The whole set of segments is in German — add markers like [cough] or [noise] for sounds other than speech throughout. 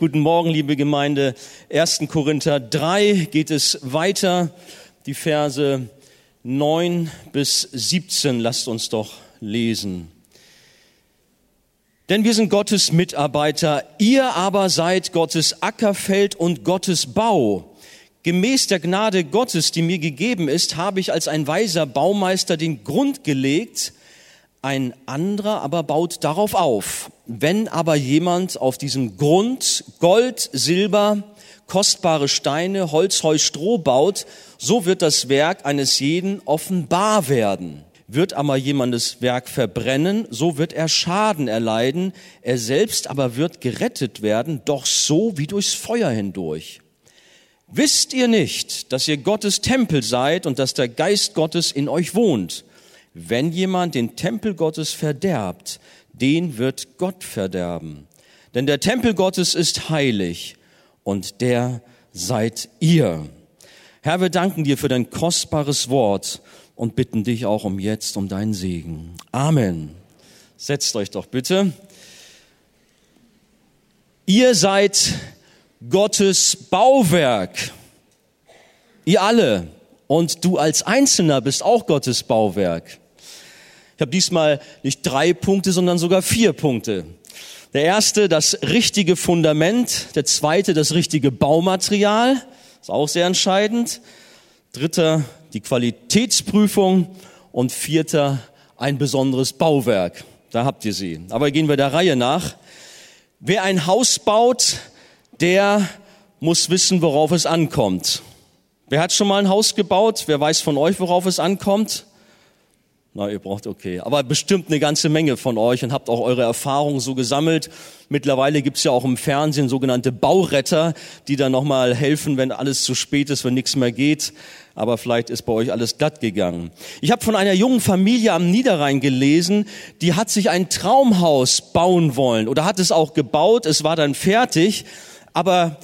Guten Morgen, liebe Gemeinde. 1. Korinther 3 geht es weiter. Die Verse 9 bis 17 lasst uns doch lesen. Denn wir sind Gottes Mitarbeiter, ihr aber seid Gottes Ackerfeld und Gottes Bau. Gemäß der Gnade Gottes, die mir gegeben ist, habe ich als ein weiser Baumeister den Grund gelegt, ein anderer aber baut darauf auf. Wenn aber jemand auf diesem Grund Gold, Silber, kostbare Steine, Holz, Heu, Stroh baut, so wird das Werk eines jeden offenbar werden. Wird aber jemandes Werk verbrennen, so wird er Schaden erleiden, er selbst aber wird gerettet werden, doch so wie durchs Feuer hindurch. Wisst ihr nicht, dass ihr Gottes Tempel seid und dass der Geist Gottes in euch wohnt? Wenn jemand den Tempel Gottes verderbt, den wird Gott verderben. Denn der Tempel Gottes ist heilig und der seid ihr. Herr, wir danken dir für dein kostbares Wort und bitten dich auch um jetzt um deinen Segen. Amen. Setzt euch doch bitte. Ihr seid Gottes Bauwerk. Ihr alle. Und du als Einzelner bist auch Gottes Bauwerk. Ich habe diesmal nicht drei Punkte, sondern sogar vier Punkte. Der erste, das richtige Fundament. Der zweite, das richtige Baumaterial. Ist auch sehr entscheidend. Dritter, die Qualitätsprüfung. Und vierter, ein besonderes Bauwerk. Da habt ihr sie. Aber gehen wir der Reihe nach. Wer ein Haus baut, der muss wissen, worauf es ankommt. Wer hat schon mal ein Haus gebaut? Wer weiß von euch, worauf es ankommt? Na, ihr braucht okay. Aber bestimmt eine ganze Menge von euch und habt auch eure Erfahrungen so gesammelt. Mittlerweile gibt's ja auch im Fernsehen sogenannte Bauretter, die dann nochmal helfen, wenn alles zu spät ist, wenn nichts mehr geht. Aber vielleicht ist bei euch alles glatt gegangen. Ich habe von einer jungen Familie am Niederrhein gelesen, die hat sich ein Traumhaus bauen wollen oder hat es auch gebaut. Es war dann fertig. Aber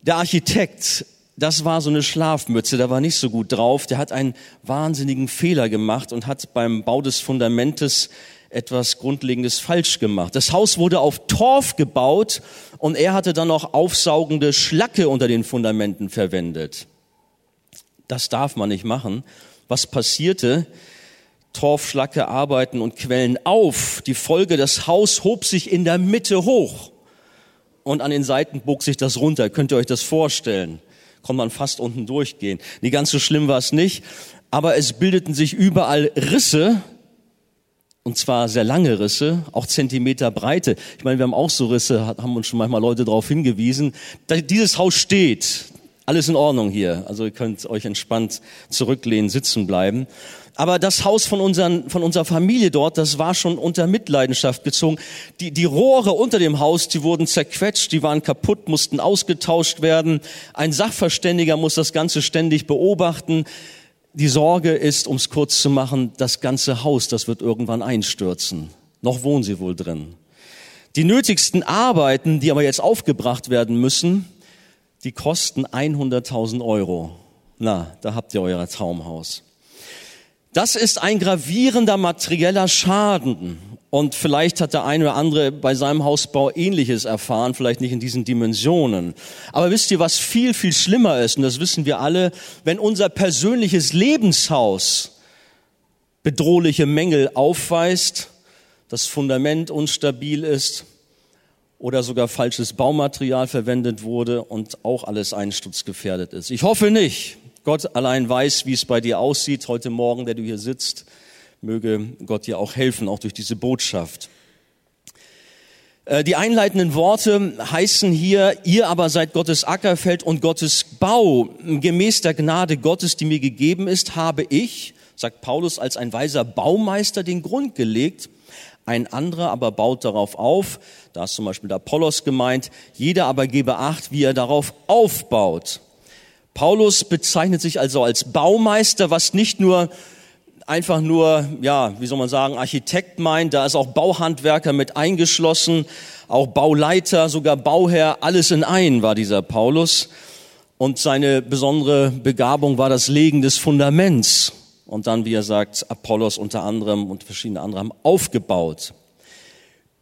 der Architekt das war so eine Schlafmütze, da war nicht so gut drauf. Der hat einen wahnsinnigen Fehler gemacht und hat beim Bau des Fundamentes etwas Grundlegendes falsch gemacht. Das Haus wurde auf Torf gebaut und er hatte dann noch aufsaugende Schlacke unter den Fundamenten verwendet. Das darf man nicht machen. Was passierte? Torfschlacke arbeiten und quellen auf. Die Folge, das Haus hob sich in der Mitte hoch und an den Seiten bog sich das runter. Könnt ihr euch das vorstellen? Konnte man fast unten durchgehen. Nie ganz so schlimm war es nicht, aber es bildeten sich überall Risse, und zwar sehr lange Risse, auch Zentimeter Breite. Ich meine, wir haben auch so Risse, haben uns schon manchmal Leute darauf hingewiesen. Dieses Haus steht, alles in Ordnung hier. Also ihr könnt euch entspannt zurücklehnen, sitzen bleiben. Aber das Haus von, unseren, von unserer Familie dort, das war schon unter Mitleidenschaft gezogen. Die, die Rohre unter dem Haus, die wurden zerquetscht, die waren kaputt, mussten ausgetauscht werden. Ein Sachverständiger muss das Ganze ständig beobachten. Die Sorge ist, um es kurz zu machen, das ganze Haus, das wird irgendwann einstürzen. Noch wohnen sie wohl drin. Die nötigsten Arbeiten, die aber jetzt aufgebracht werden müssen, die kosten 100.000 Euro. Na, da habt ihr euer Traumhaus. Das ist ein gravierender materieller Schaden. Und vielleicht hat der eine oder andere bei seinem Hausbau Ähnliches erfahren, vielleicht nicht in diesen Dimensionen. Aber wisst ihr, was viel, viel schlimmer ist, und das wissen wir alle, wenn unser persönliches Lebenshaus bedrohliche Mängel aufweist, das Fundament unstabil ist oder sogar falsches Baumaterial verwendet wurde und auch alles einsturzgefährdet ist. Ich hoffe nicht. Gott allein weiß, wie es bei dir aussieht heute Morgen, der du hier sitzt. Möge Gott dir auch helfen, auch durch diese Botschaft. Äh, die einleitenden Worte heißen hier, ihr aber seid Gottes Ackerfeld und Gottes Bau. Gemäß der Gnade Gottes, die mir gegeben ist, habe ich, sagt Paulus, als ein weiser Baumeister den Grund gelegt. Ein anderer aber baut darauf auf. Da ist zum Beispiel der Apollos gemeint. Jeder aber gebe Acht, wie er darauf aufbaut. Paulus bezeichnet sich also als Baumeister, was nicht nur einfach nur, ja, wie soll man sagen, Architekt meint, da ist auch Bauhandwerker mit eingeschlossen, auch Bauleiter, sogar Bauherr, alles in einen war dieser Paulus. Und seine besondere Begabung war das Legen des Fundaments. Und dann, wie er sagt, Apollos unter anderem und verschiedene andere haben aufgebaut.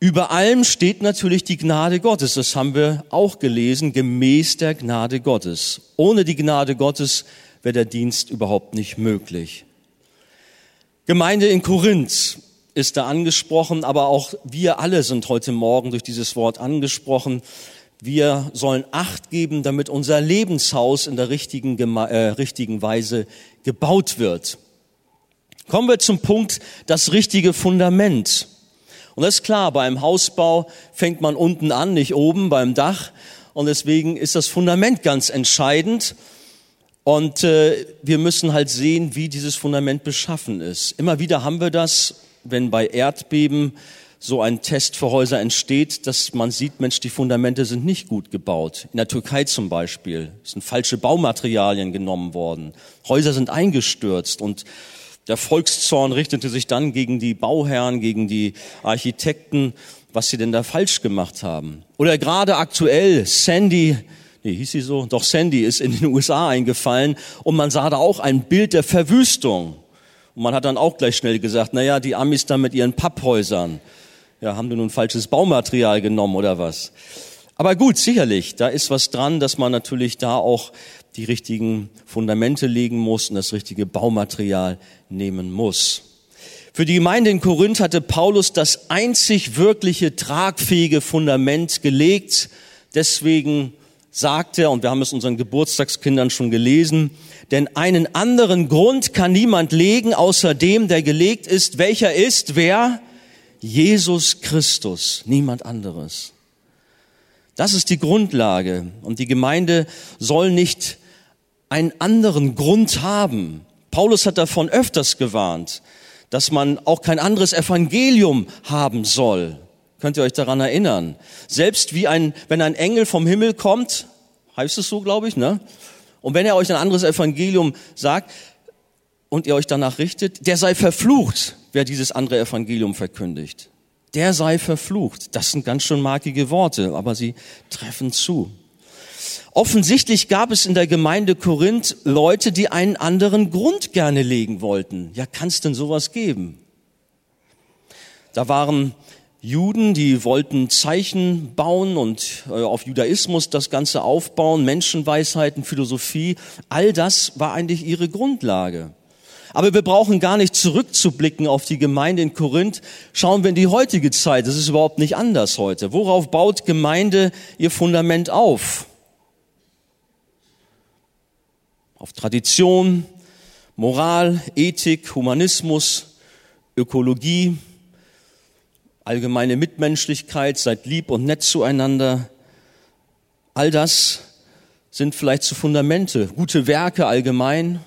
Über allem steht natürlich die Gnade Gottes. Das haben wir auch gelesen, gemäß der Gnade Gottes. Ohne die Gnade Gottes wäre der Dienst überhaupt nicht möglich. Gemeinde in Korinth ist da angesprochen, aber auch wir alle sind heute Morgen durch dieses Wort angesprochen. Wir sollen Acht geben, damit unser Lebenshaus in der richtigen, äh, richtigen Weise gebaut wird. Kommen wir zum Punkt, das richtige Fundament. Und das ist klar, beim Hausbau fängt man unten an, nicht oben beim Dach. Und deswegen ist das Fundament ganz entscheidend. Und äh, wir müssen halt sehen, wie dieses Fundament beschaffen ist. Immer wieder haben wir das, wenn bei Erdbeben so ein Test für Häuser entsteht, dass man sieht, Mensch, die Fundamente sind nicht gut gebaut. In der Türkei zum Beispiel sind falsche Baumaterialien genommen worden. Häuser sind eingestürzt und der Volkszorn richtete sich dann gegen die Bauherren, gegen die Architekten, was sie denn da falsch gemacht haben. Oder gerade aktuell Sandy, nee, hieß sie so? Doch Sandy ist in den [laughs] USA eingefallen und man sah da auch ein Bild der Verwüstung. Und man hat dann auch gleich schnell gesagt, na ja, die Amis da mit ihren Papphäusern ja, haben die nun falsches Baumaterial genommen oder was? Aber gut, sicherlich, da ist was dran, dass man natürlich da auch die richtigen Fundamente legen muss und das richtige Baumaterial nehmen muss. Für die Gemeinde in Korinth hatte Paulus das einzig wirkliche tragfähige Fundament gelegt. Deswegen sagt er, und wir haben es unseren Geburtstagskindern schon gelesen, denn einen anderen Grund kann niemand legen, außer dem, der gelegt ist. Welcher ist? Wer? Jesus Christus, niemand anderes. Das ist die Grundlage. Und die Gemeinde soll nicht einen anderen Grund haben. Paulus hat davon öfters gewarnt, dass man auch kein anderes Evangelium haben soll. Könnt ihr euch daran erinnern? Selbst wie ein, wenn ein Engel vom Himmel kommt, heißt es so, glaube ich, ne? Und wenn er euch ein anderes Evangelium sagt und ihr euch danach richtet, der sei verflucht wer dieses andere Evangelium verkündigt. Der sei verflucht. Das sind ganz schön markige Worte, aber sie treffen zu. Offensichtlich gab es in der Gemeinde Korinth Leute, die einen anderen Grund gerne legen wollten. Ja, kann es denn sowas geben? Da waren Juden, die wollten Zeichen bauen und äh, auf Judaismus das Ganze aufbauen, Menschenweisheiten, Philosophie. All das war eigentlich ihre Grundlage. Aber wir brauchen gar nicht zurückzublicken auf die Gemeinde in Korinth. Schauen wir in die heutige Zeit. Das ist überhaupt nicht anders heute. Worauf baut Gemeinde ihr Fundament auf? Auf Tradition, Moral, Ethik, Humanismus, Ökologie, allgemeine Mitmenschlichkeit, seid lieb und nett zueinander. All das sind vielleicht zu Fundamente, gute Werke allgemein,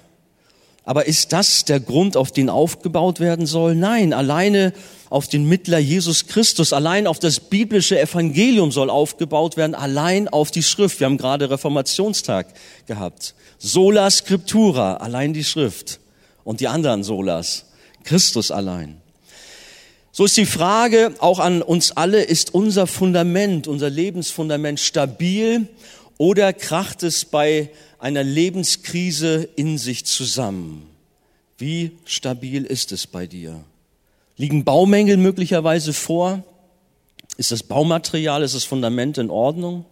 aber ist das der Grund, auf den aufgebaut werden soll? Nein, alleine auf den Mittler Jesus Christus, allein auf das biblische Evangelium soll aufgebaut werden, allein auf die Schrift. Wir haben gerade Reformationstag gehabt. Sola Scriptura, allein die Schrift. Und die anderen Solas, Christus allein. So ist die Frage auch an uns alle, ist unser Fundament, unser Lebensfundament stabil oder kracht es bei einer Lebenskrise in sich zusammen. Wie stabil ist es bei dir? Liegen Baumängel möglicherweise vor? Ist das Baumaterial, ist das Fundament in Ordnung?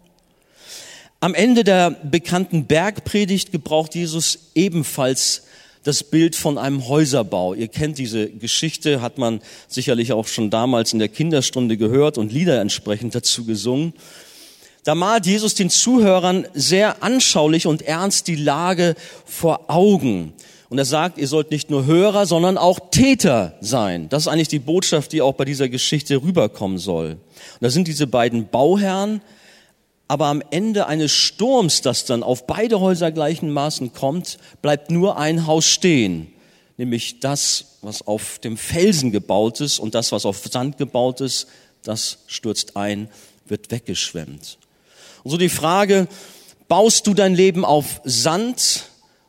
Am Ende der bekannten Bergpredigt gebraucht Jesus ebenfalls das Bild von einem Häuserbau. Ihr kennt diese Geschichte, hat man sicherlich auch schon damals in der Kinderstunde gehört und Lieder entsprechend dazu gesungen. Da malt Jesus den Zuhörern sehr anschaulich und ernst die Lage vor Augen. Und er sagt, ihr sollt nicht nur Hörer, sondern auch Täter sein. Das ist eigentlich die Botschaft, die auch bei dieser Geschichte rüberkommen soll. Und da sind diese beiden Bauherren, aber am Ende eines Sturms, das dann auf beide Häuser gleichenmaßen kommt, bleibt nur ein Haus stehen, nämlich das, was auf dem Felsen gebaut ist und das, was auf Sand gebaut ist, das stürzt ein, wird weggeschwemmt. Und so die Frage, baust du dein Leben auf Sand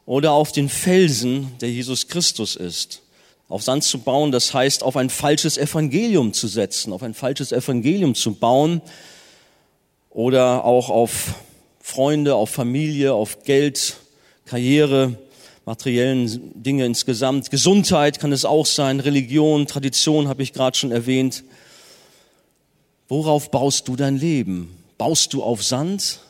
oder auf den Felsen, der Jesus Christus ist? Auf Sand zu bauen, das heißt, auf ein falsches Evangelium zu setzen, auf ein falsches Evangelium zu bauen oder auch auf Freunde, auf Familie, auf Geld, Karriere, materiellen Dinge insgesamt. Gesundheit kann es auch sein, Religion, Tradition habe ich gerade schon erwähnt. Worauf baust du dein Leben? Baust du auf Sand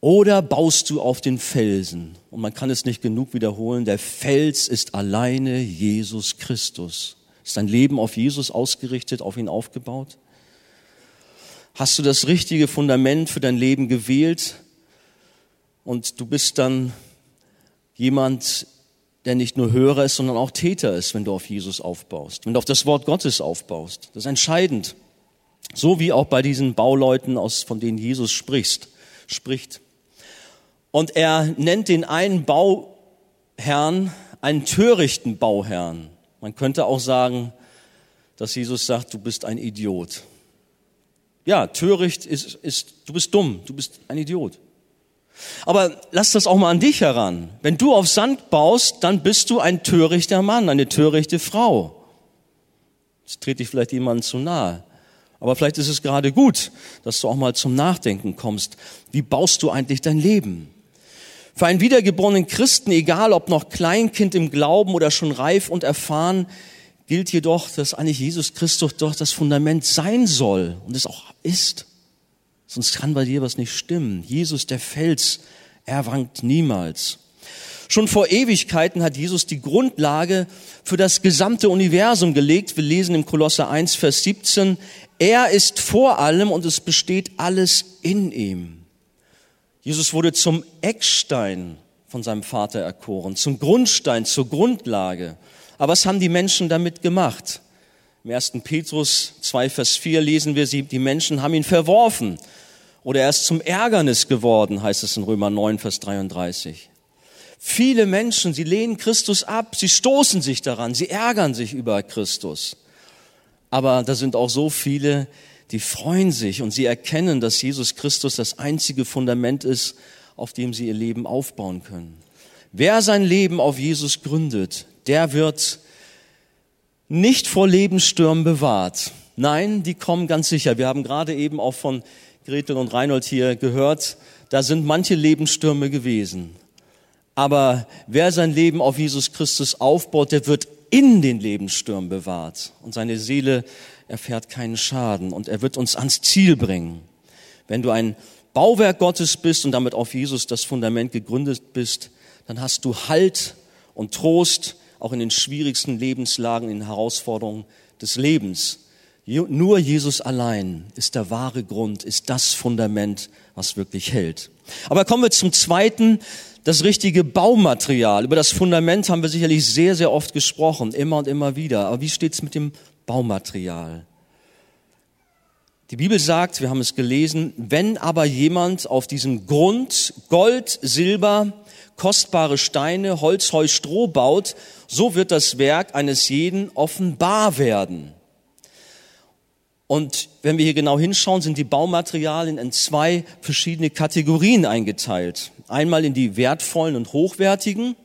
oder baust du auf den Felsen? Und man kann es nicht genug wiederholen, der Fels ist alleine Jesus Christus. Ist dein Leben auf Jesus ausgerichtet, auf ihn aufgebaut? Hast du das richtige Fundament für dein Leben gewählt? Und du bist dann jemand, der nicht nur Hörer ist, sondern auch Täter ist, wenn du auf Jesus aufbaust, wenn du auf das Wort Gottes aufbaust. Das ist entscheidend. So wie auch bei diesen Bauleuten, aus, von denen Jesus spricht, spricht. Und er nennt den einen Bauherrn einen törichten Bauherrn. Man könnte auch sagen, dass Jesus sagt, du bist ein Idiot. Ja, töricht ist, ist, du bist dumm, du bist ein Idiot. Aber lass das auch mal an dich heran. Wenn du auf Sand baust, dann bist du ein törichter Mann, eine törichte Frau. Das trete ich vielleicht jemandem zu nahe. Aber vielleicht ist es gerade gut, dass du auch mal zum Nachdenken kommst. Wie baust du eigentlich dein Leben? Für einen wiedergeborenen Christen, egal ob noch Kleinkind im Glauben oder schon reif und erfahren, gilt jedoch, dass eigentlich Jesus Christus doch das Fundament sein soll und es auch ist. Sonst kann bei dir was nicht stimmen. Jesus, der Fels, er wankt niemals. Schon vor Ewigkeiten hat Jesus die Grundlage für das gesamte Universum gelegt. Wir lesen im Kolosser 1, Vers 17, er ist vor allem und es besteht alles in ihm. Jesus wurde zum Eckstein von seinem Vater erkoren, zum Grundstein, zur Grundlage. Aber was haben die Menschen damit gemacht? Im 1. Petrus 2, Vers 4 lesen wir sie, die Menschen haben ihn verworfen oder er ist zum Ärgernis geworden, heißt es in Römer 9, Vers 33. Viele Menschen, sie lehnen Christus ab, sie stoßen sich daran, sie ärgern sich über Christus. Aber da sind auch so viele, die freuen sich und sie erkennen, dass Jesus Christus das einzige Fundament ist, auf dem sie ihr Leben aufbauen können. Wer sein Leben auf Jesus gründet, der wird nicht vor Lebensstürmen bewahrt. Nein, die kommen ganz sicher. Wir haben gerade eben auch von Gretel und Reinhold hier gehört, da sind manche Lebensstürme gewesen. Aber wer sein Leben auf Jesus Christus aufbaut, der wird in den Lebensstürmen bewahrt und seine Seele erfährt keinen Schaden und er wird uns ans Ziel bringen. Wenn du ein Bauwerk Gottes bist und damit auf Jesus das Fundament gegründet bist, dann hast du Halt und Trost auch in den schwierigsten Lebenslagen, in den Herausforderungen des Lebens. Nur Jesus allein ist der wahre Grund, ist das Fundament, was wirklich hält. Aber kommen wir zum zweiten, das richtige Baumaterial. Über das Fundament haben wir sicherlich sehr, sehr oft gesprochen, immer und immer wieder. Aber wie steht's mit dem Baumaterial? Die Bibel sagt, wir haben es gelesen, wenn aber jemand auf diesem Grund Gold, Silber, kostbare Steine, Holz, Heu, Stroh baut, so wird das Werk eines jeden offenbar werden. Und wenn wir hier genau hinschauen, sind die Baumaterialien in zwei verschiedene Kategorien eingeteilt. Einmal in die wertvollen und hochwertigen.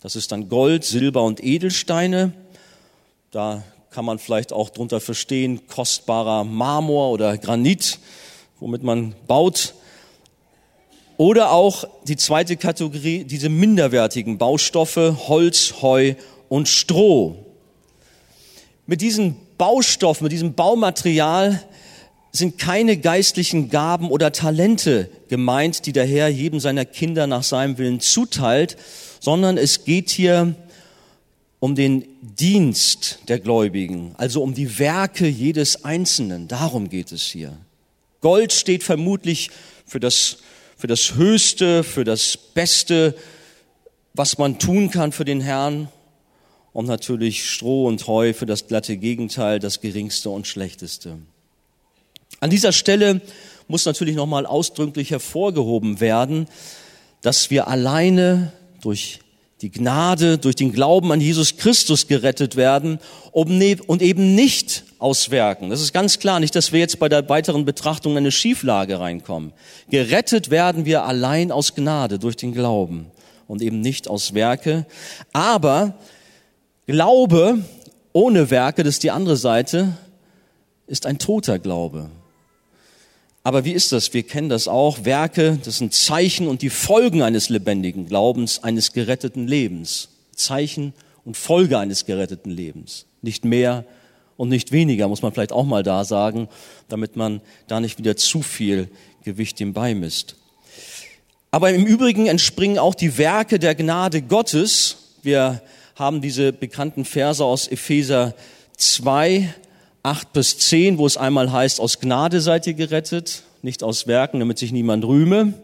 Das ist dann Gold, Silber und Edelsteine. Da kann man vielleicht auch drunter verstehen, kostbarer Marmor oder Granit, womit man baut. Oder auch die zweite Kategorie, diese minderwertigen Baustoffe, Holz, Heu und Stroh. Mit diesen Baustoff, mit diesem Baumaterial sind keine geistlichen Gaben oder Talente gemeint, die der Herr jedem seiner Kinder nach seinem Willen zuteilt, sondern es geht hier um den Dienst der Gläubigen, also um die Werke jedes Einzelnen. Darum geht es hier. Gold steht vermutlich für das, für das Höchste, für das Beste, was man tun kann für den Herrn und natürlich Stroh und Heu für das glatte Gegenteil, das geringste und schlechteste. An dieser Stelle muss natürlich nochmal ausdrücklich hervorgehoben werden, dass wir alleine durch die Gnade, durch den Glauben an Jesus Christus gerettet werden ne-, und eben nicht aus Werken. Das ist ganz klar, nicht, dass wir jetzt bei der weiteren Betrachtung in eine Schieflage reinkommen. Gerettet werden wir allein aus Gnade, durch den Glauben und eben nicht aus Werke. Aber Glaube ohne Werke, das ist die andere Seite, ist ein toter Glaube. Aber wie ist das? Wir kennen das auch. Werke, das sind Zeichen und die Folgen eines lebendigen Glaubens, eines geretteten Lebens. Zeichen und Folge eines geretteten Lebens. Nicht mehr und nicht weniger, muss man vielleicht auch mal da sagen, damit man da nicht wieder zu viel Gewicht ihm beimisst. Aber im Übrigen entspringen auch die Werke der Gnade Gottes. Wir haben diese bekannten Verse aus Epheser 2, 8 bis 10, wo es einmal heißt, aus Gnade seid ihr gerettet, nicht aus Werken, damit sich niemand rühme.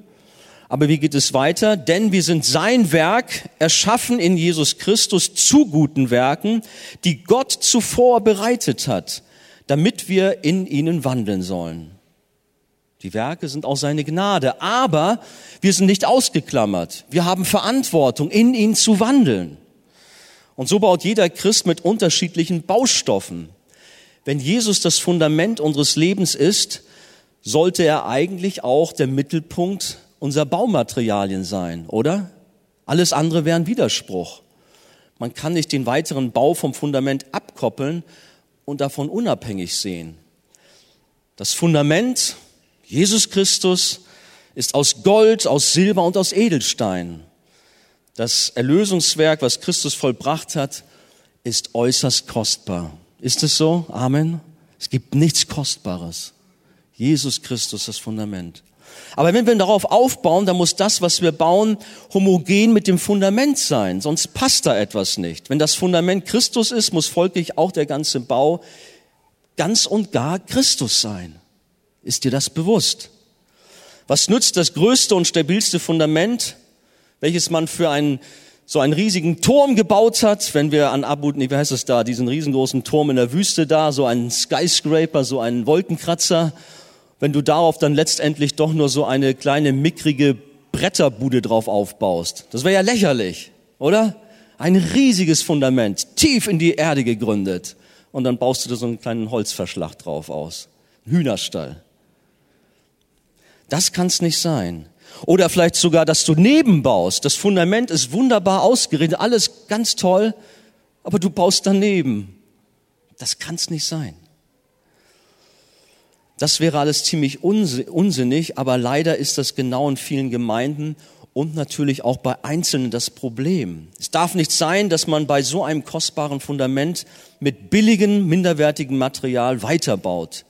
Aber wie geht es weiter? Denn wir sind sein Werk, erschaffen in Jesus Christus zu guten Werken, die Gott zuvor bereitet hat, damit wir in ihnen wandeln sollen. Die Werke sind auch seine Gnade, aber wir sind nicht ausgeklammert. Wir haben Verantwortung, in ihn zu wandeln. Und so baut jeder Christ mit unterschiedlichen Baustoffen. Wenn Jesus das Fundament unseres Lebens ist, sollte er eigentlich auch der Mittelpunkt unserer Baumaterialien sein, oder? Alles andere wäre ein Widerspruch. Man kann nicht den weiteren Bau vom Fundament abkoppeln und davon unabhängig sehen. Das Fundament, Jesus Christus, ist aus Gold, aus Silber und aus Edelstein. Das Erlösungswerk, was Christus vollbracht hat, ist äußerst kostbar. Ist es so? Amen. Es gibt nichts Kostbares. Jesus Christus, das Fundament. Aber wenn wir darauf aufbauen, dann muss das, was wir bauen, homogen mit dem Fundament sein, sonst passt da etwas nicht. Wenn das Fundament Christus ist, muss folglich auch der ganze Bau ganz und gar Christus sein. Ist dir das bewusst? Was nützt das größte und stabilste Fundament, welches man für einen so einen riesigen Turm gebaut hat, wenn wir an Abu, nee, wie heißt es da, diesen riesengroßen Turm in der Wüste da, so einen Skyscraper, so einen Wolkenkratzer wenn du darauf dann letztendlich doch nur so eine kleine mickrige Bretterbude drauf aufbaust. Das wäre ja lächerlich, oder? Ein riesiges Fundament, tief in die Erde gegründet. Und dann baust du da so einen kleinen Holzverschlag drauf aus. Hühnerstall. Das kann es nicht sein. Oder vielleicht sogar, dass du nebenbaust. Das Fundament ist wunderbar ausgerichtet, alles ganz toll, aber du baust daneben. Das kann es nicht sein. Das wäre alles ziemlich unsinnig, aber leider ist das genau in vielen Gemeinden und natürlich auch bei Einzelnen das Problem. Es darf nicht sein, dass man bei so einem kostbaren Fundament mit billigem, minderwertigem Material weiterbaut.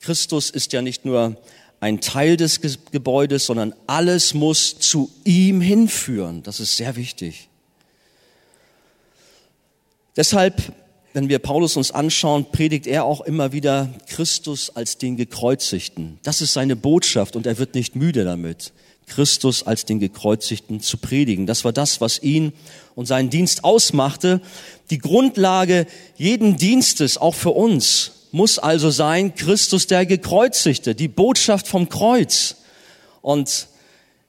Christus ist ja nicht nur ein Teil des Gebäudes, sondern alles muss zu ihm hinführen. Das ist sehr wichtig. Deshalb wenn wir Paulus uns anschauen, predigt er auch immer wieder Christus als den Gekreuzigten. Das ist seine Botschaft und er wird nicht müde damit, Christus als den Gekreuzigten zu predigen. Das war das, was ihn und seinen Dienst ausmachte. Die Grundlage jeden Dienstes, auch für uns, muss also sein, Christus der Gekreuzigte, die Botschaft vom Kreuz. Und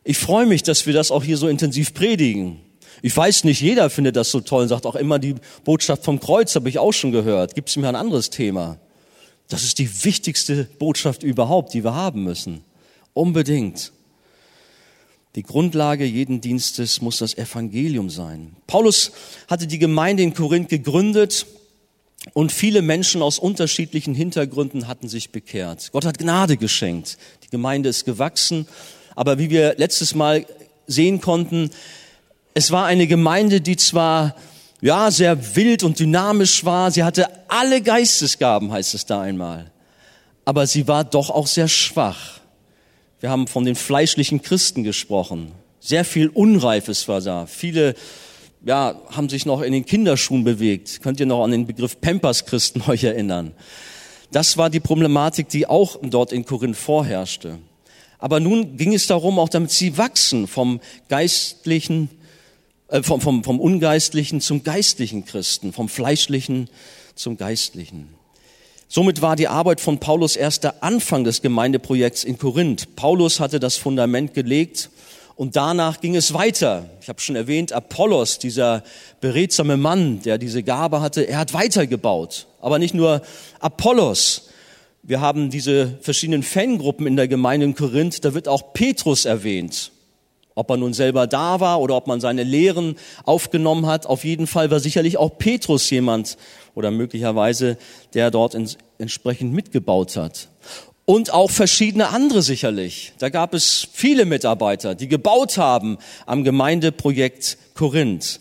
ich freue mich, dass wir das auch hier so intensiv predigen. Ich weiß nicht, jeder findet das so toll und sagt auch immer, die Botschaft vom Kreuz habe ich auch schon gehört. Gibt es mir ein anderes Thema? Das ist die wichtigste Botschaft überhaupt, die wir haben müssen. Unbedingt. Die Grundlage jeden Dienstes muss das Evangelium sein. Paulus hatte die Gemeinde in Korinth gegründet und viele Menschen aus unterschiedlichen Hintergründen hatten sich bekehrt. Gott hat Gnade geschenkt. Die Gemeinde ist gewachsen. Aber wie wir letztes Mal sehen konnten, es war eine Gemeinde, die zwar ja sehr wild und dynamisch war, sie hatte alle Geistesgaben, heißt es da einmal, aber sie war doch auch sehr schwach. Wir haben von den fleischlichen Christen gesprochen. Sehr viel Unreifes war da. Viele ja, haben sich noch in den Kinderschuhen bewegt. Könnt ihr noch an den Begriff Pampers-Christen [laughs] euch erinnern? Das war die Problematik, die auch dort in Korinth vorherrschte. Aber nun ging es darum, auch damit sie wachsen vom geistlichen äh, vom, vom, vom ungeistlichen zum geistlichen Christen, vom fleischlichen zum geistlichen. Somit war die Arbeit von Paulus erst der Anfang des Gemeindeprojekts in Korinth. Paulus hatte das Fundament gelegt und danach ging es weiter. Ich habe schon erwähnt, Apollos, dieser beredsame Mann, der diese Gabe hatte, er hat weitergebaut. Aber nicht nur Apollos. Wir haben diese verschiedenen Fangruppen in der Gemeinde in Korinth, da wird auch Petrus erwähnt. Ob er nun selber da war oder ob man seine Lehren aufgenommen hat, auf jeden Fall war sicherlich auch Petrus jemand oder möglicherweise, der dort entsprechend mitgebaut hat. Und auch verschiedene andere sicherlich. Da gab es viele Mitarbeiter, die gebaut haben am Gemeindeprojekt Korinth.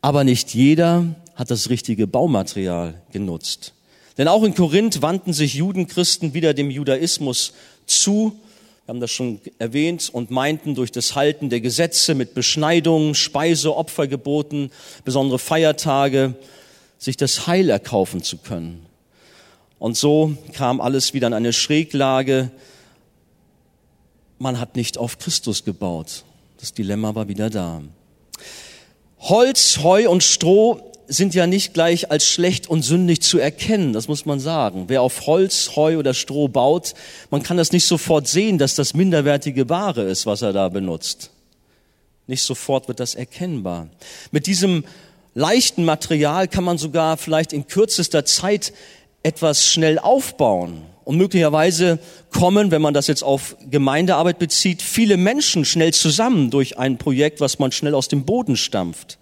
Aber nicht jeder hat das richtige Baumaterial genutzt. Denn auch in Korinth wandten sich Judenchristen wieder dem Judaismus zu, wir haben das schon erwähnt, und meinten durch das Halten der Gesetze mit Beschneidungen, Speise, Opfergeboten, besondere Feiertage, sich das Heil erkaufen zu können. Und so kam alles wieder in eine Schräglage. Man hat nicht auf Christus gebaut. Das Dilemma war wieder da. Holz, Heu und Stroh sind ja nicht gleich als schlecht und sündig zu erkennen, das muss man sagen. Wer auf Holz, Heu oder Stroh baut, man kann das nicht sofort sehen, dass das minderwertige Ware ist, was er da benutzt. Nicht sofort wird das erkennbar. Mit diesem leichten Material kann man sogar vielleicht in kürzester Zeit etwas schnell aufbauen. Und möglicherweise kommen, wenn man das jetzt auf Gemeindearbeit bezieht, viele Menschen schnell zusammen durch ein Projekt, was man schnell aus dem Boden stampft.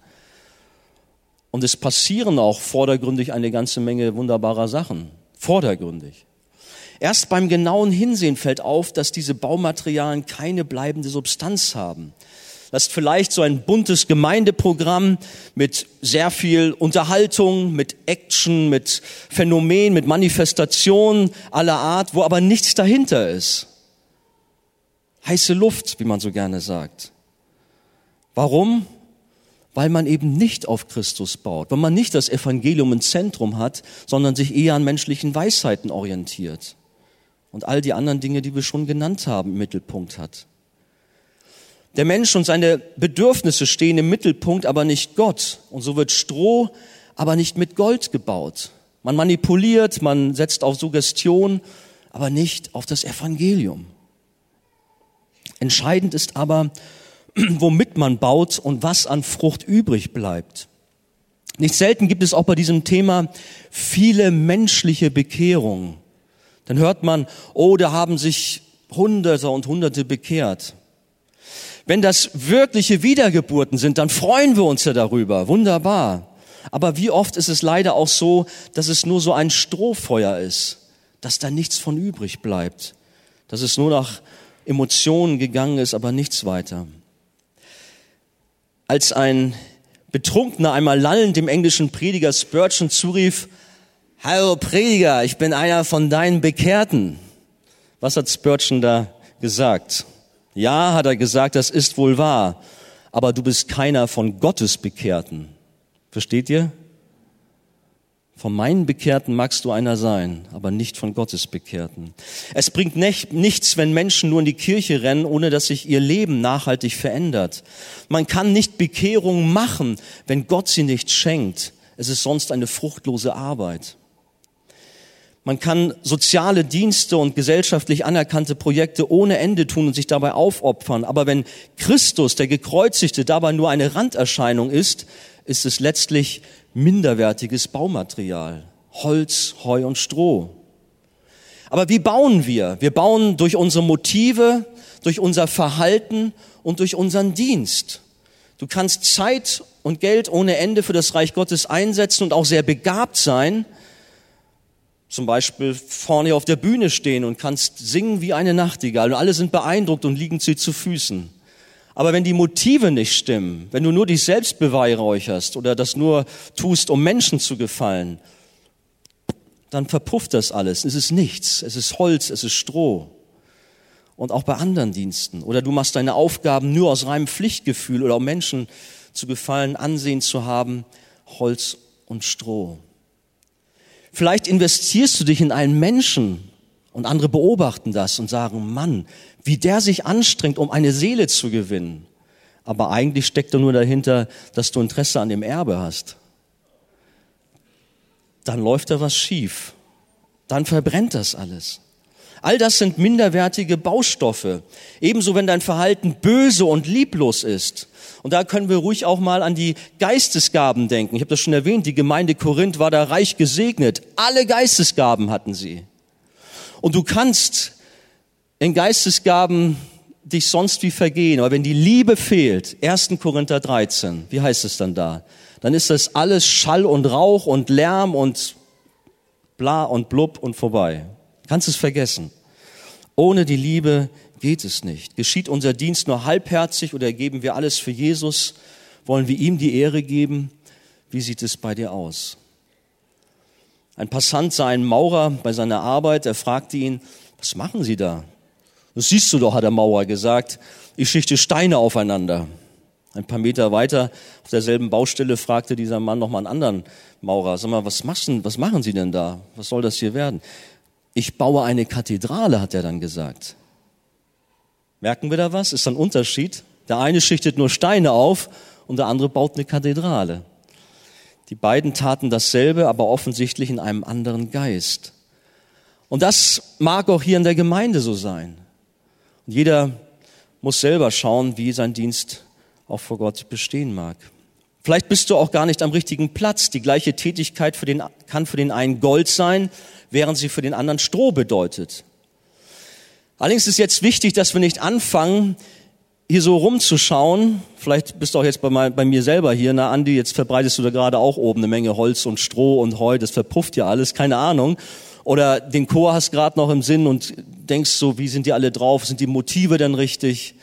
Und es passieren auch vordergründig eine ganze Menge wunderbarer Sachen. Vordergründig. Erst beim genauen Hinsehen fällt auf, dass diese Baumaterialien keine bleibende Substanz haben. Das ist vielleicht so ein buntes Gemeindeprogramm mit sehr viel Unterhaltung, mit Action, mit Phänomen, mit Manifestation aller Art, wo aber nichts dahinter ist. Heiße Luft, wie man so gerne sagt. Warum? Weil man eben nicht auf Christus baut, weil man nicht das Evangelium im Zentrum hat, sondern sich eher an menschlichen Weisheiten orientiert und all die anderen Dinge, die wir schon genannt haben, im Mittelpunkt hat. Der Mensch und seine Bedürfnisse stehen im Mittelpunkt, aber nicht Gott. Und so wird Stroh aber nicht mit Gold gebaut. Man manipuliert, man setzt auf Suggestion, aber nicht auf das Evangelium. Entscheidend ist aber, [clears throat] womit man baut und was an Frucht übrig bleibt. Nicht selten gibt es auch bei diesem Thema viele menschliche Bekehrungen. Dann hört man, oh, da haben sich Hunderte und Hunderte bekehrt. Wenn das wirkliche Wiedergeburten sind, dann freuen wir uns ja darüber. Wunderbar. Aber wie oft ist es leider auch so, dass es nur so ein Strohfeuer ist, dass da nichts von übrig bleibt, dass es nur nach Emotionen gegangen ist, aber nichts weiter. Als ein Betrunkener einmal lallend dem englischen Prediger Spurgeon zurief, Hallo Prediger, ich bin einer von deinen Bekehrten. Was hat Spurgeon da gesagt? Ja, hat er gesagt, das ist wohl wahr, aber du bist keiner von Gottes Bekehrten. Versteht ihr? Von meinen Bekehrten magst du einer sein, aber nicht von Gottes Bekehrten. Es bringt nichts, wenn Menschen nur in die Kirche rennen, ohne dass sich ihr Leben nachhaltig verändert. Man kann nicht Bekehrung machen, wenn Gott sie nicht schenkt. Es ist sonst eine fruchtlose Arbeit. Man kann soziale Dienste und gesellschaftlich anerkannte Projekte ohne Ende tun und sich dabei aufopfern. Aber wenn Christus, der Gekreuzigte, dabei nur eine Randerscheinung ist, ist es letztlich minderwertiges Baumaterial. Holz, Heu und Stroh. Aber wie bauen wir? Wir bauen durch unsere Motive, durch unser Verhalten und durch unseren Dienst. Du kannst Zeit und Geld ohne Ende für das Reich Gottes einsetzen und auch sehr begabt sein, zum Beispiel vorne auf der Bühne stehen und kannst singen wie eine Nachtigall und alle sind beeindruckt und liegen sie zu Füßen. Aber wenn die Motive nicht stimmen, wenn du nur dich selbst beweihräucherst oder das nur tust, um Menschen zu gefallen, dann verpufft das alles. Es ist nichts. Es ist Holz, es ist Stroh. Und auch bei anderen Diensten. Oder du machst deine Aufgaben nur aus reinem Pflichtgefühl oder um Menschen zu gefallen, Ansehen zu haben. Holz und Stroh. Vielleicht investierst du dich in einen Menschen und andere beobachten das und sagen, Mann, wie der sich anstrengt, um eine Seele zu gewinnen. Aber eigentlich steckt er nur dahinter, dass du Interesse an dem Erbe hast. Dann läuft da was schief. Dann verbrennt das alles. All das sind minderwertige Baustoffe. Ebenso, wenn dein Verhalten böse und lieblos ist. Und da können wir ruhig auch mal an die Geistesgaben denken. Ich habe das schon erwähnt, die Gemeinde Korinth war da reich gesegnet. Alle Geistesgaben hatten sie. Und du kannst in Geistesgaben dich sonst wie vergehen, aber wenn die Liebe fehlt, 1. Korinther 13, wie heißt es dann da? Dann ist das alles Schall und Rauch und Lärm und bla und blub und vorbei. Kannst es vergessen. Ohne die Liebe geht es nicht. Geschieht unser Dienst nur halbherzig oder geben wir alles für Jesus? Wollen wir ihm die Ehre geben? Wie sieht es bei dir aus? Ein Passant sah einen Maurer bei seiner Arbeit, er fragte ihn, was machen Sie da? Das siehst du doch, hat der Maurer gesagt, ich schichte Steine aufeinander. Ein paar Meter weiter auf derselben Baustelle fragte dieser Mann noch mal einen anderen Maurer, sag mal, was, machst, was machen Sie denn da? Was soll das hier werden? Ich baue eine Kathedrale, hat er dann gesagt. Merken wir da was? Ist ein Unterschied? Der eine schichtet nur Steine auf und der andere baut eine Kathedrale. Die beiden taten dasselbe, aber offensichtlich in einem anderen Geist. Und das mag auch hier in der Gemeinde so sein. Und jeder muss selber schauen, wie sein Dienst auch vor Gott bestehen mag. Vielleicht bist du auch gar nicht am richtigen Platz. Die gleiche Tätigkeit für den, kann für den einen Gold sein, während sie für den anderen Stroh bedeutet. Allerdings ist jetzt wichtig, dass wir nicht anfangen, hier so rumzuschauen, vielleicht bist du auch jetzt bei, bei, mir selber hier, na Andi, jetzt verbreitest du da gerade auch oben eine Menge Holz und Stroh und Heu, das verpufft ja alles, keine Ahnung. Oder den Chor hast gerade noch im Sinn und denkst so, wie sind die alle drauf, sind die Motive denn richtig?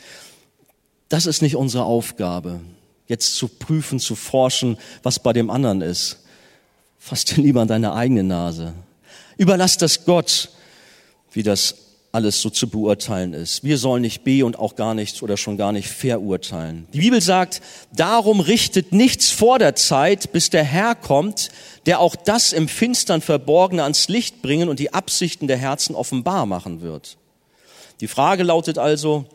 Das ist nicht unsere Aufgabe, jetzt zu prüfen, zu forschen, was bei dem anderen ist. Fass dir lieber an deine eigene Nase. Überlass das Gott, wie das alles so zu beurteilen ist. Wir sollen nicht be und auch gar nichts oder schon gar nicht verurteilen. Die Bibel sagt, darum richtet nichts vor der Zeit, bis der Herr kommt, der auch das im Finstern Verborgene ans Licht bringen und die Absichten der Herzen offenbar machen wird. Die Frage lautet also,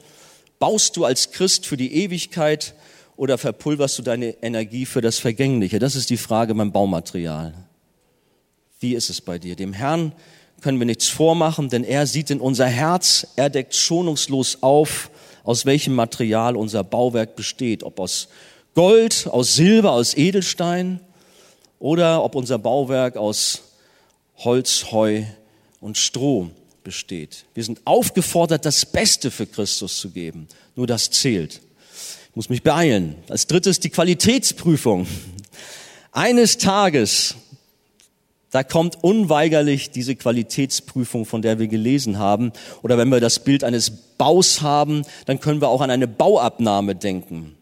baust du als Christ für die Ewigkeit oder verpulverst du deine Energie für das Vergängliche? Das ist die Frage beim Baumaterial. Wie ist es bei dir? Dem Herrn können wir nichts vormachen, denn er sieht in unser Herz, er deckt schonungslos auf, aus welchem Material unser Bauwerk besteht, ob aus Gold, aus Silber, aus Edelstein oder ob unser Bauwerk aus Holz, Heu und Stroh besteht. Wir sind aufgefordert, das Beste für Christus zu geben. Nur das zählt. Muss mich beeilen. Als drittes die Qualitätsprüfung. Eines Tages da kommt unweigerlich diese Qualitätsprüfung, von der wir gelesen haben. Oder wenn wir das Bild eines Baus haben, dann können wir auch an eine Bauabnahme denken.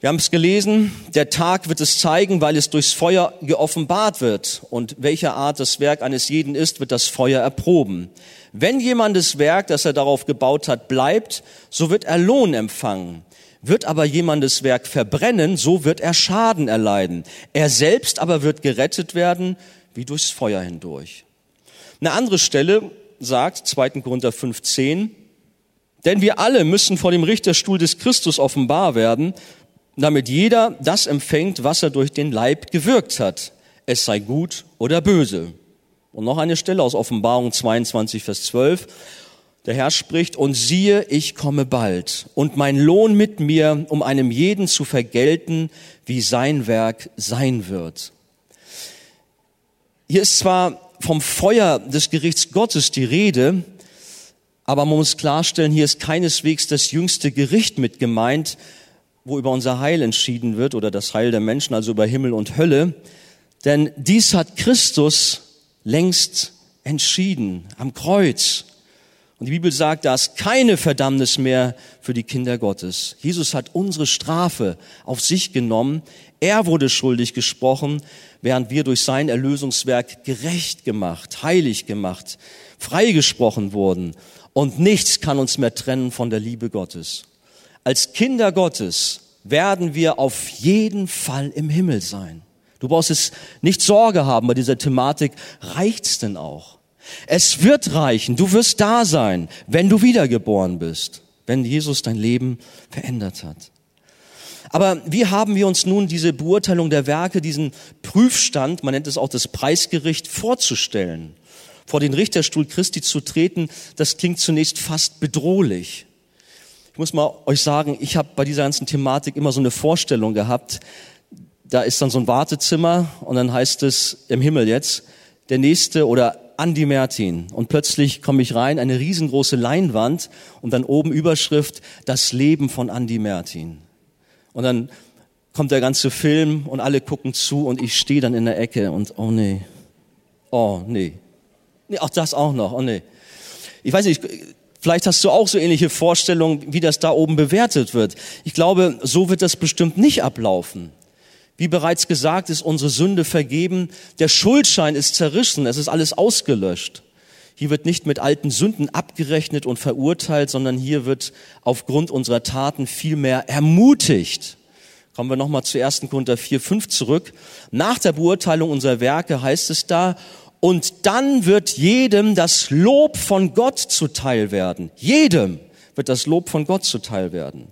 Wir haben es gelesen, der Tag wird es zeigen, weil es durchs Feuer geoffenbart wird. Und welcher Art das Werk eines jeden ist, wird das Feuer erproben. Wenn jemandes Werk, das er darauf gebaut hat, bleibt, so wird er Lohn empfangen. Wird aber jemandes Werk verbrennen, so wird er Schaden erleiden. Er selbst aber wird gerettet werden, wie durchs Feuer hindurch. Eine andere Stelle sagt, 2. Korinther 15, denn wir alle müssen vor dem Richterstuhl des Christus offenbar werden, damit jeder das empfängt, was er durch den Leib gewirkt hat, es sei gut oder böse. Und noch eine Stelle aus Offenbarung 22, Vers 12. Der Herr spricht, und siehe, ich komme bald, und mein Lohn mit mir, um einem jeden zu vergelten, wie sein Werk sein wird. Hier ist zwar vom Feuer des Gerichts Gottes die Rede, aber man muss klarstellen, hier ist keineswegs das jüngste Gericht mit gemeint, wo über unser Heil entschieden wird oder das Heil der Menschen, also über Himmel und Hölle. Denn dies hat Christus längst entschieden am Kreuz. Und die Bibel sagt, da ist keine Verdammnis mehr für die Kinder Gottes. Jesus hat unsere Strafe auf sich genommen. Er wurde schuldig gesprochen, während wir durch sein Erlösungswerk gerecht gemacht, heilig gemacht, freigesprochen wurden. Und nichts kann uns mehr trennen von der Liebe Gottes. Als Kinder Gottes werden wir auf jeden Fall im Himmel sein. Du brauchst es nicht Sorge haben bei dieser Thematik. Reicht's denn auch? Es wird reichen, du wirst da sein, wenn du wiedergeboren bist, wenn Jesus dein Leben verändert hat. Aber wie haben wir uns nun diese Beurteilung der Werke, diesen Prüfstand, man nennt es auch das Preisgericht, vorzustellen? Vor den Richterstuhl Christi zu treten, das klingt zunächst fast bedrohlich. Ich muss mal euch sagen, ich habe bei dieser ganzen Thematik immer so eine Vorstellung gehabt, da ist dann so ein Wartezimmer und dann heißt es im Himmel jetzt, der nächste oder Andi Mertin. Und plötzlich komme ich rein, eine riesengroße Leinwand und dann oben Überschrift, das Leben von Andi Mertin. Und dann kommt der ganze Film und alle gucken zu und ich stehe dann in der Ecke und oh nee, oh nee, nee, auch das auch noch, oh nee. Ich weiß nicht, vielleicht hast du auch so ähnliche Vorstellungen, wie das da oben bewertet wird. Ich glaube, so wird das bestimmt nicht ablaufen. Wie bereits gesagt, ist unsere Sünde vergeben. Der Schuldschein ist zerrissen. Es ist alles ausgelöscht. Hier wird nicht mit alten Sünden abgerechnet und verurteilt, sondern hier wird aufgrund unserer Taten vielmehr ermutigt. Kommen wir nochmal zu 1. Korinther 4, 5 zurück. Nach der Beurteilung unserer Werke heißt es da, und dann wird jedem das Lob von Gott zuteil werden. Jedem wird das Lob von Gott zuteil werden.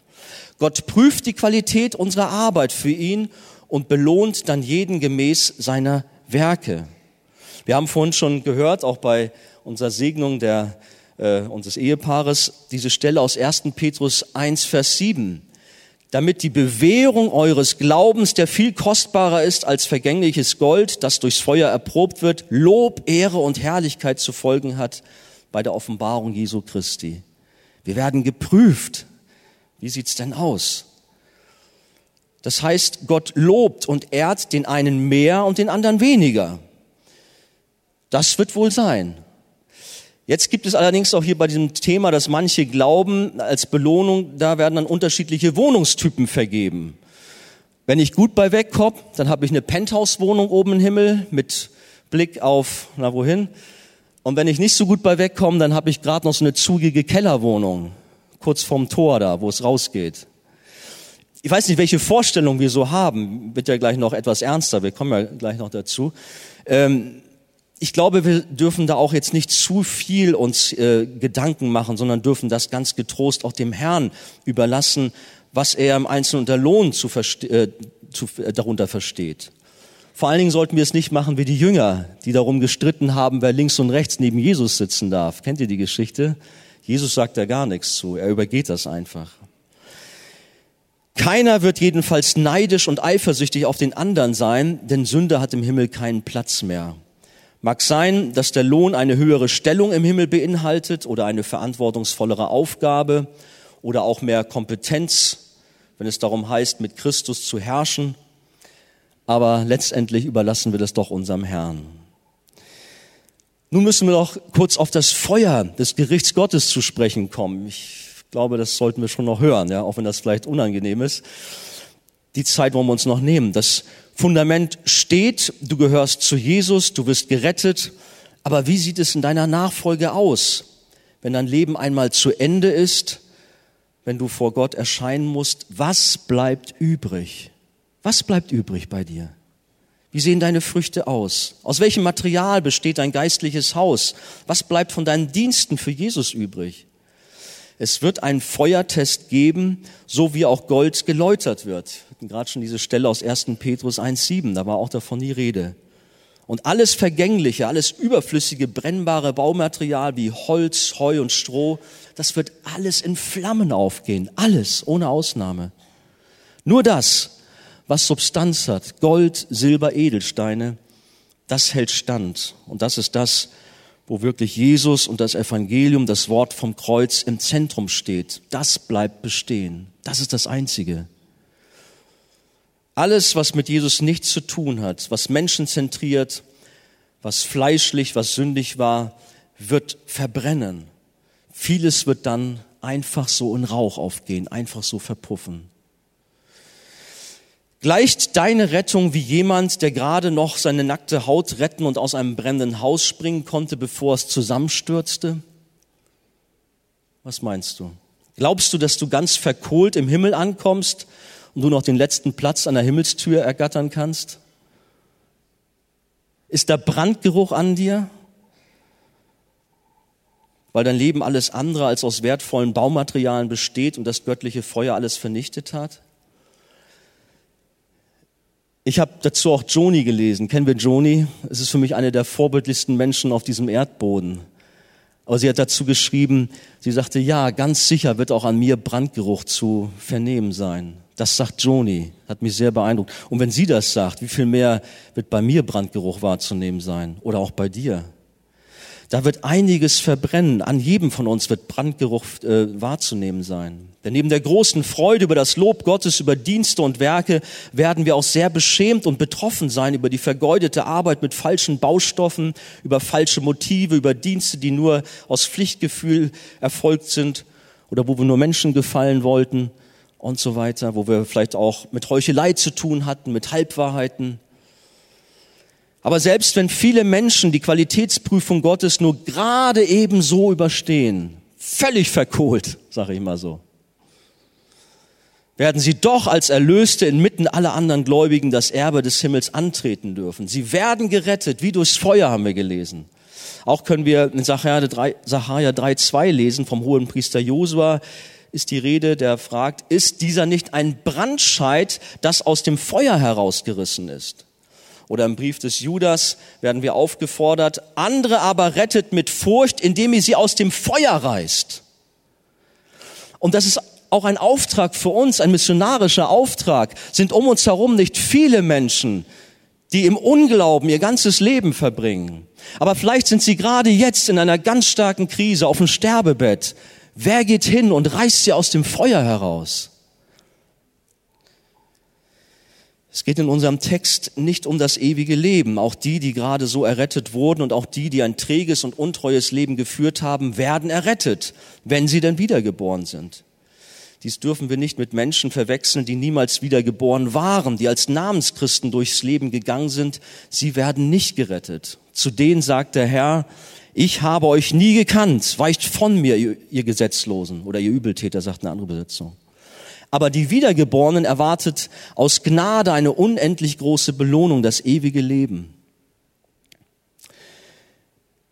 Gott prüft die Qualität unserer Arbeit für ihn und belohnt dann jeden gemäß seiner Werke. Wir haben vorhin schon gehört, auch bei unserer Segnung der, äh, unseres Ehepaares, diese Stelle aus 1. Petrus 1, Vers 7. Damit die Bewährung eures Glaubens, der viel kostbarer ist als vergängliches Gold, das durchs Feuer erprobt wird, Lob, Ehre und Herrlichkeit zu folgen hat bei der Offenbarung Jesu Christi. Wir werden geprüft. Wie sieht's denn aus? Das heißt, Gott lobt und ehrt den einen mehr und den anderen weniger. Das wird wohl sein. Jetzt gibt es allerdings auch hier bei diesem Thema, dass manche glauben, als Belohnung, da werden dann unterschiedliche Wohnungstypen vergeben. Wenn ich gut bei wegkomme, dann habe ich eine Penthouse-Wohnung oben im Himmel mit Blick auf, na wohin? Und wenn ich nicht so gut bei wegkomme, dann habe ich gerade noch so eine zugige Kellerwohnung, kurz vorm Tor da, wo es rausgeht ich weiß nicht, welche Vorstellung wir so haben, wird ja gleich noch etwas ernster, wir kommen ja gleich noch dazu. Ähm, ich glaube, wir dürfen da auch jetzt nicht zu viel uns äh, Gedanken machen, sondern dürfen das ganz getrost auch dem Herrn überlassen, was er im Einzelnen unter Lohn zu äh, zu, äh, darunter versteht. Vor allen Dingen sollten wir es nicht machen wie die Jünger, die darum gestritten haben, wer links und rechts neben Jesus sitzen darf. Kennt ihr die Geschichte? Jesus sagt da gar nichts zu, er übergeht das einfach. Keiner wird jedenfalls neidisch und eifersüchtig auf den anderen sein, denn Sünde hat im Himmel keinen Platz mehr. Mag sein, dass der Lohn eine höhere Stellung im Himmel beinhaltet oder eine verantwortungsvollere Aufgabe oder auch mehr Kompetenz, wenn es darum heißt, mit Christus zu herrschen. Aber letztendlich überlassen wir das doch unserem Herrn. Nun müssen wir noch kurz auf das Feuer des Gerichts Gottes zu sprechen kommen. Ich glaube, das sollten wir schon noch hören, ja, auch wenn das vielleicht unangenehm ist. Die Zeit wollen wir uns noch nehmen. Das Fundament steht, du gehörst zu Jesus, du wirst gerettet. Aber wie sieht es in deiner Nachfolge aus, wenn dein Leben einmal zu Ende ist, wenn du vor Gott erscheinen musst? Was bleibt übrig? Was bleibt übrig bei dir? Wie sehen deine Früchte aus? Aus welchem Material besteht dein geistliches Haus? Was bleibt von deinen Diensten für Jesus übrig? Es wird einen Feuertest geben, so wie auch Gold geläutert wird. Wir hatten gerade schon diese Stelle aus 1. Petrus 1.7, da war auch davon die Rede. Und alles Vergängliche, alles überflüssige, brennbare Baumaterial wie Holz, Heu und Stroh, das wird alles in Flammen aufgehen. Alles, ohne Ausnahme. Nur das, was Substanz hat, Gold, Silber, Edelsteine, das hält stand. Und das ist das, wo wirklich Jesus und das Evangelium, das Wort vom Kreuz im Zentrum steht. Das bleibt bestehen. Das ist das Einzige. Alles, was mit Jesus nichts zu tun hat, was menschenzentriert, was fleischlich, was sündig war, wird verbrennen. Vieles wird dann einfach so in Rauch aufgehen, einfach so verpuffen. Gleicht deine Rettung wie jemand, der gerade noch seine nackte Haut retten und aus einem brennenden Haus springen konnte, bevor es zusammenstürzte? Was meinst du? Glaubst du, dass du ganz verkohlt im Himmel ankommst und du noch den letzten Platz an der Himmelstür ergattern kannst? Ist der Brandgeruch an dir? Weil dein Leben alles andere als aus wertvollen Baumaterialien besteht und das göttliche Feuer alles vernichtet hat? Ich habe dazu auch Joni gelesen. Kennen wir Joni? Es ist für mich eine der vorbildlichsten Menschen auf diesem Erdboden. Aber sie hat dazu geschrieben, sie sagte, ja, ganz sicher wird auch an mir Brandgeruch zu vernehmen sein. Das sagt Joni, hat mich sehr beeindruckt. Und wenn sie das sagt, wie viel mehr wird bei mir Brandgeruch wahrzunehmen sein? Oder auch bei dir? Da wird einiges verbrennen. An jedem von uns wird Brandgeruch äh, wahrzunehmen sein. Denn neben der großen Freude über das Lob Gottes, über Dienste und Werke, werden wir auch sehr beschämt und betroffen sein über die vergeudete Arbeit mit falschen Baustoffen, über falsche Motive, über Dienste, die nur aus Pflichtgefühl erfolgt sind oder wo wir nur Menschen gefallen wollten und so weiter, wo wir vielleicht auch mit Heuchelei zu tun hatten, mit Halbwahrheiten. Aber selbst wenn viele Menschen die Qualitätsprüfung Gottes nur gerade eben so überstehen, völlig verkohlt, sage ich mal so, werden sie doch als Erlöste inmitten aller anderen Gläubigen das Erbe des Himmels antreten dürfen. Sie werden gerettet, wie durchs Feuer haben wir gelesen. Auch können wir in Sacharja 3,2 lesen vom hohen Priester Josua, ist die Rede, der fragt, ist dieser nicht ein Brandscheit, das aus dem Feuer herausgerissen ist? Oder im Brief des Judas werden wir aufgefordert, andere aber rettet mit Furcht, indem ihr sie aus dem Feuer reißt. Und das ist auch ein Auftrag für uns, ein missionarischer Auftrag. Sind um uns herum nicht viele Menschen, die im Unglauben ihr ganzes Leben verbringen. Aber vielleicht sind sie gerade jetzt in einer ganz starken Krise auf dem Sterbebett. Wer geht hin und reißt sie aus dem Feuer heraus? Es geht in unserem Text nicht um das ewige Leben. Auch die, die gerade so errettet wurden und auch die, die ein träges und untreues Leben geführt haben, werden errettet, wenn sie denn wiedergeboren sind. Dies dürfen wir nicht mit Menschen verwechseln, die niemals wiedergeboren waren, die als Namenschristen durchs Leben gegangen sind. Sie werden nicht gerettet. Zu denen sagt der Herr, ich habe euch nie gekannt, weicht von mir, ihr, Gesetzlosen oder ihr Übeltäter, sagt eine andere Besetzung. Aber die Wiedergeborenen erwartet aus Gnade eine unendlich große Belohnung, das ewige Leben.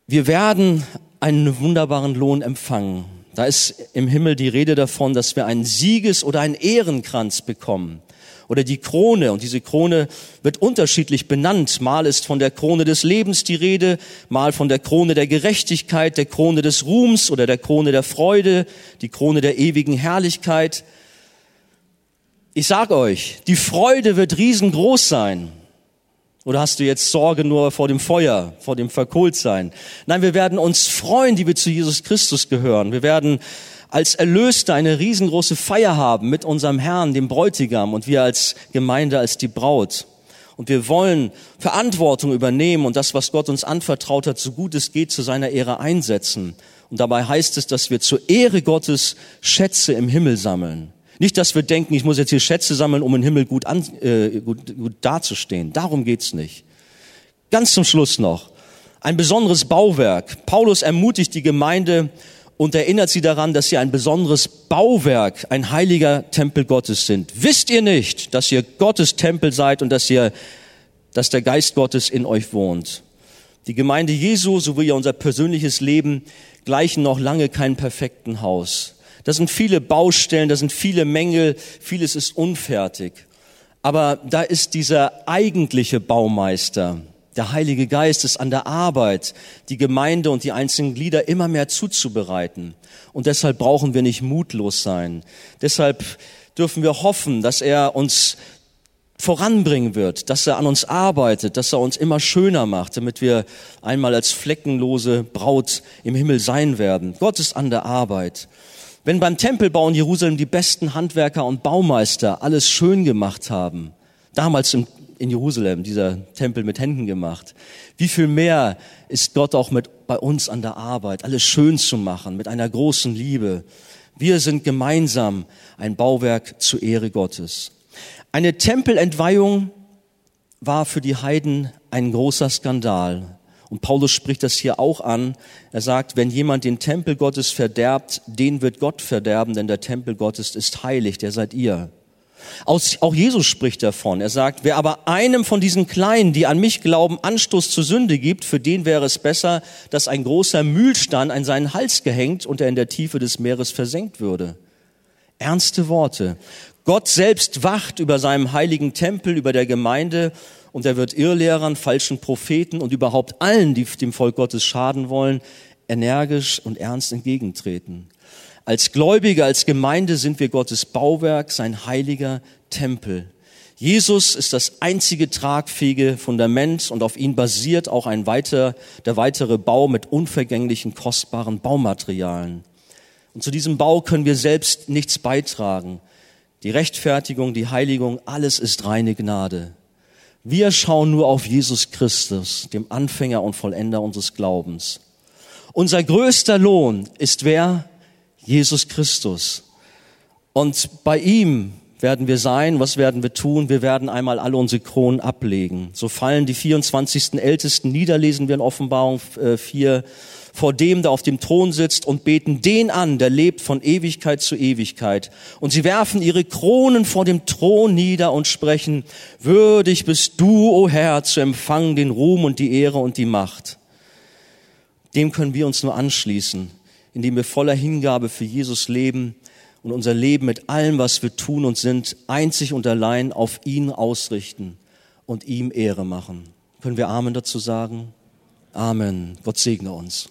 Wir werden einen wunderbaren Lohn empfangen. Da ist im Himmel die Rede davon, dass wir einen Sieges- oder einen Ehrenkranz bekommen oder die Krone. Und diese Krone wird unterschiedlich benannt. Mal ist von der Krone des Lebens die Rede, mal von der Krone der Gerechtigkeit, der Krone des Ruhms oder der Krone der Freude, die Krone der ewigen Herrlichkeit. Ich sag euch, die Freude wird riesengroß sein. Oder hast du jetzt Sorge nur vor dem Feuer, vor dem Verkohltsein? Nein, wir werden uns freuen, die wir zu Jesus Christus gehören. Wir werden als Erlöste eine riesengroße Feier haben mit unserem Herrn, dem Bräutigam und wir als Gemeinde als die Braut. Und wir wollen Verantwortung übernehmen und das, was Gott uns anvertraut hat, so gut es geht, zu seiner Ehre einsetzen. Und dabei heißt es, dass wir zur Ehre Gottes Schätze im Himmel sammeln. Nicht, dass wir denken, ich muss jetzt hier Schätze sammeln, um im Himmel gut, an, äh, gut, gut dazustehen. Darum geht's nicht. Ganz zum Schluss noch. Ein besonderes Bauwerk. Paulus ermutigt die Gemeinde und erinnert sie daran, dass sie ein besonderes Bauwerk, ein heiliger Tempel Gottes sind. Wisst ihr nicht, dass ihr Gottes Tempel seid und dass ihr, dass der Geist Gottes in euch wohnt? Die Gemeinde Jesu sowie unser persönliches Leben gleichen noch lange keinem perfekten Haus. Da sind viele Baustellen, da sind viele Mängel, vieles ist unfertig. Aber da ist dieser eigentliche Baumeister, der Heilige Geist ist an der Arbeit, die Gemeinde und die einzelnen Glieder immer mehr zuzubereiten. Und deshalb brauchen wir nicht mutlos sein. Deshalb dürfen wir hoffen, dass er uns voranbringen wird, dass er an uns arbeitet, dass er uns immer schöner macht, damit wir einmal als fleckenlose Braut im Himmel sein werden. Gott ist an der Arbeit. Wenn beim Tempelbau in Jerusalem die besten Handwerker und Baumeister alles schön gemacht haben, damals in, in Jerusalem, dieser Tempel mit Händen gemacht, wie viel mehr ist Gott auch mit bei uns an der Arbeit, alles schön zu machen, mit einer großen Liebe. Wir sind gemeinsam ein Bauwerk zur Ehre Gottes. Eine Tempelentweihung war für die Heiden ein großer Skandal. Und Paulus spricht das hier auch an. Er sagt, wenn jemand den Tempel Gottes verderbt, den wird Gott verderben, denn der Tempel Gottes ist heilig, der seid ihr. Auch Jesus spricht davon. Er sagt, wer aber einem von diesen Kleinen, die an mich glauben, Anstoß zur Sünde gibt, für den wäre es besser, dass ein großer Mühlstein an seinen Hals gehängt und er in der Tiefe des Meeres versenkt würde. Ernste Worte. Gott selbst wacht über seinem heiligen Tempel, über der Gemeinde und er wird Irrlehrern, falschen Propheten und überhaupt allen, die dem Volk Gottes schaden wollen, energisch und ernst entgegentreten. Als Gläubige, als Gemeinde sind wir Gottes Bauwerk, sein heiliger Tempel. Jesus ist das einzige tragfähige Fundament und auf ihn basiert auch ein weiter, der weitere Bau mit unvergänglichen, kostbaren Baumaterialien. Und zu diesem Bau können wir selbst nichts beitragen. Die Rechtfertigung, die Heiligung, alles ist reine Gnade. Wir schauen nur auf Jesus Christus, dem Anfänger und Vollender unseres Glaubens. Unser größter Lohn ist wer? Jesus Christus. Und bei ihm werden wir sein, was werden wir tun? Wir werden einmal alle unsere Kronen ablegen. So fallen die 24. Ältesten nieder, lesen wir in Offenbarung 4, äh, vor dem, der auf dem Thron sitzt und beten den an, der lebt von Ewigkeit zu Ewigkeit. Und sie werfen ihre Kronen vor dem Thron nieder und sprechen, würdig bist du, o Herr, zu empfangen den Ruhm und die Ehre und die Macht. Dem können wir uns nur anschließen, indem wir voller Hingabe für Jesus leben und unser Leben mit allem, was wir tun und sind, einzig und allein auf ihn ausrichten und ihm Ehre machen. Können wir Amen dazu sagen? Amen. Gott segne uns.